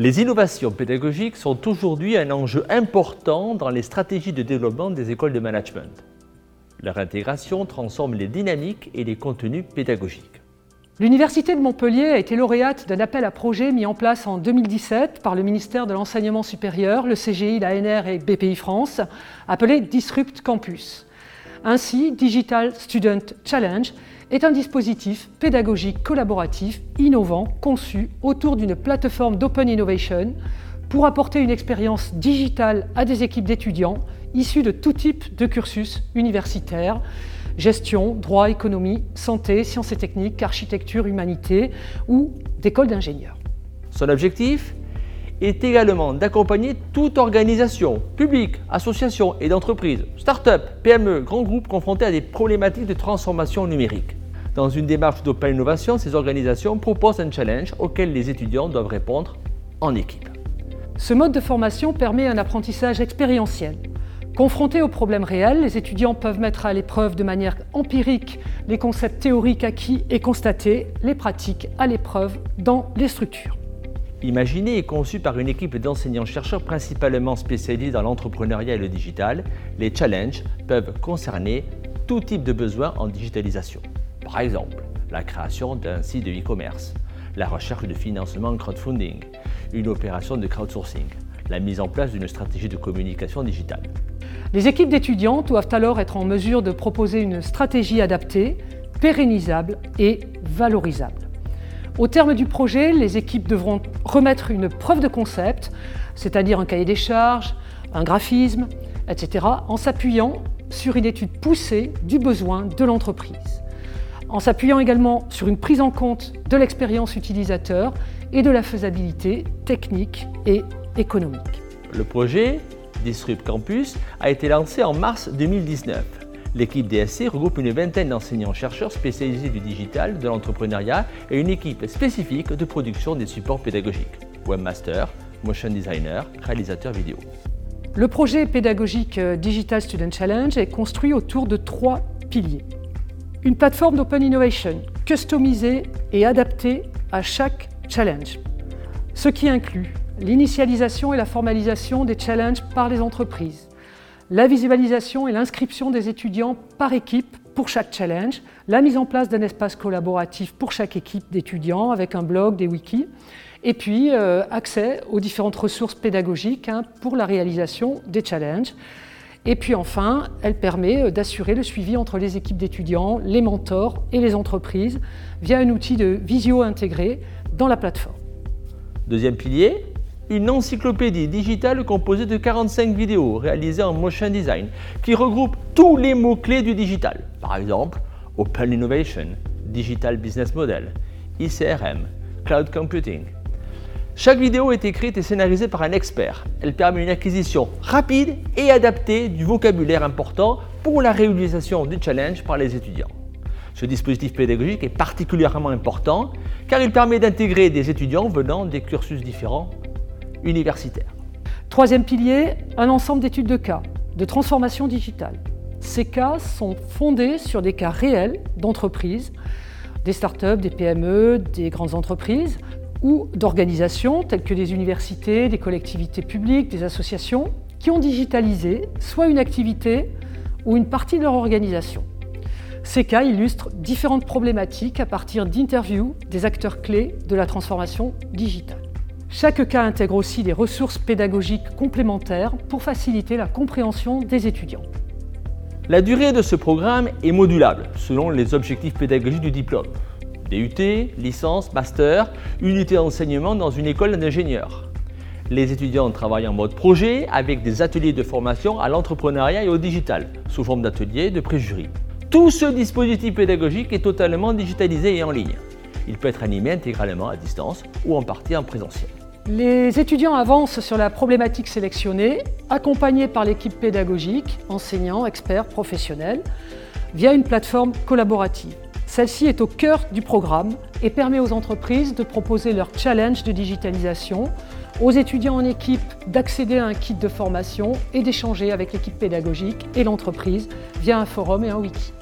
Les innovations pédagogiques sont aujourd'hui un enjeu important dans les stratégies de développement des écoles de management. Leur intégration transforme les dynamiques et les contenus pédagogiques. L'Université de Montpellier a été lauréate d'un appel à projet mis en place en 2017 par le ministère de l'Enseignement supérieur, le CGI, l'ANR et BPI France, appelé Disrupt Campus. Ainsi, Digital Student Challenge est un dispositif pédagogique collaboratif innovant conçu autour d'une plateforme d'open innovation pour apporter une expérience digitale à des équipes d'étudiants issus de tout type de cursus universitaires, gestion, droit, économie, santé, sciences et techniques, architecture, humanité ou d'école d'ingénieurs. Son objectif? Est également d'accompagner toute organisation, publique, association et d'entreprise, start-up, PME, grands groupes confrontés à des problématiques de transformation numérique. Dans une démarche d'open innovation, ces organisations proposent un challenge auquel les étudiants doivent répondre en équipe. Ce mode de formation permet un apprentissage expérientiel. Confrontés aux problèmes réels, les étudiants peuvent mettre à l'épreuve de manière empirique les concepts théoriques acquis et constater les pratiques à l'épreuve dans les structures. Imaginé et conçu par une équipe d'enseignants-chercheurs principalement spécialisés dans l'entrepreneuriat et le digital, les challenges peuvent concerner tout type de besoins en digitalisation. Par exemple, la création d'un site de e-commerce, la recherche de financement crowdfunding, une opération de crowdsourcing, la mise en place d'une stratégie de communication digitale. Les équipes d'étudiants doivent alors être en mesure de proposer une stratégie adaptée, pérennisable et valorisable. Au terme du projet, les équipes devront remettre une preuve de concept, c'est-à-dire un cahier des charges, un graphisme, etc., en s'appuyant sur une étude poussée du besoin de l'entreprise, en s'appuyant également sur une prise en compte de l'expérience utilisateur et de la faisabilité technique et économique. Le projet Disrupt Campus a été lancé en mars 2019. L'équipe DSC regroupe une vingtaine d'enseignants-chercheurs spécialisés du digital, de l'entrepreneuriat et une équipe spécifique de production des supports pédagogiques, webmaster, motion designer, réalisateur vidéo. Le projet pédagogique euh, Digital Student Challenge est construit autour de trois piliers. Une plateforme d'open innovation customisée et adaptée à chaque challenge, ce qui inclut l'initialisation et la formalisation des challenges par les entreprises, la visualisation et l'inscription des étudiants par équipe pour chaque challenge, la mise en place d'un espace collaboratif pour chaque équipe d'étudiants avec un blog, des wikis, et puis euh, accès aux différentes ressources pédagogiques hein, pour la réalisation des challenges. Et puis enfin, elle permet euh, d'assurer le suivi entre les équipes d'étudiants, les mentors et les entreprises via un outil de visio intégré dans la plateforme. Deuxième pilier, une encyclopédie digitale composée de 45 vidéos réalisées en motion design qui regroupe tous les mots-clés du digital. Par exemple, Open Innovation, Digital Business Model, ICRM, Cloud Computing. Chaque vidéo est écrite et scénarisée par un expert. Elle permet une acquisition rapide et adaptée du vocabulaire important pour la réalisation du challenge par les étudiants. Ce dispositif pédagogique est particulièrement important car il permet d'intégrer des étudiants venant des cursus différents universitaire. Troisième pilier, un ensemble d'études de cas, de transformation digitale. Ces cas sont fondés sur des cas réels d'entreprises, des startups, des PME, des grandes entreprises ou d'organisations telles que des universités, des collectivités publiques, des associations qui ont digitalisé soit une activité ou une partie de leur organisation. Ces cas illustrent différentes problématiques à partir d'interviews des acteurs clés de la transformation digitale. Chaque cas intègre aussi des ressources pédagogiques complémentaires pour faciliter la compréhension des étudiants. La durée de ce programme est modulable selon les objectifs pédagogiques du diplôme. DUT, licence, master, unité d'enseignement dans une école d'ingénieurs. Les étudiants travaillent en mode projet avec des ateliers de formation à l'entrepreneuriat et au digital, sous forme d'ateliers de préjury. Tout ce dispositif pédagogique est totalement digitalisé et en ligne. Il peut être animé intégralement à distance ou en partie en présentiel. Les étudiants avancent sur la problématique sélectionnée, accompagnés par l'équipe pédagogique, enseignants, experts, professionnels, via une plateforme collaborative. Celle-ci est au cœur du programme et permet aux entreprises de proposer leur challenge de digitalisation, aux étudiants en équipe d'accéder à un kit de formation et d'échanger avec l'équipe pédagogique et l'entreprise via un forum et un wiki.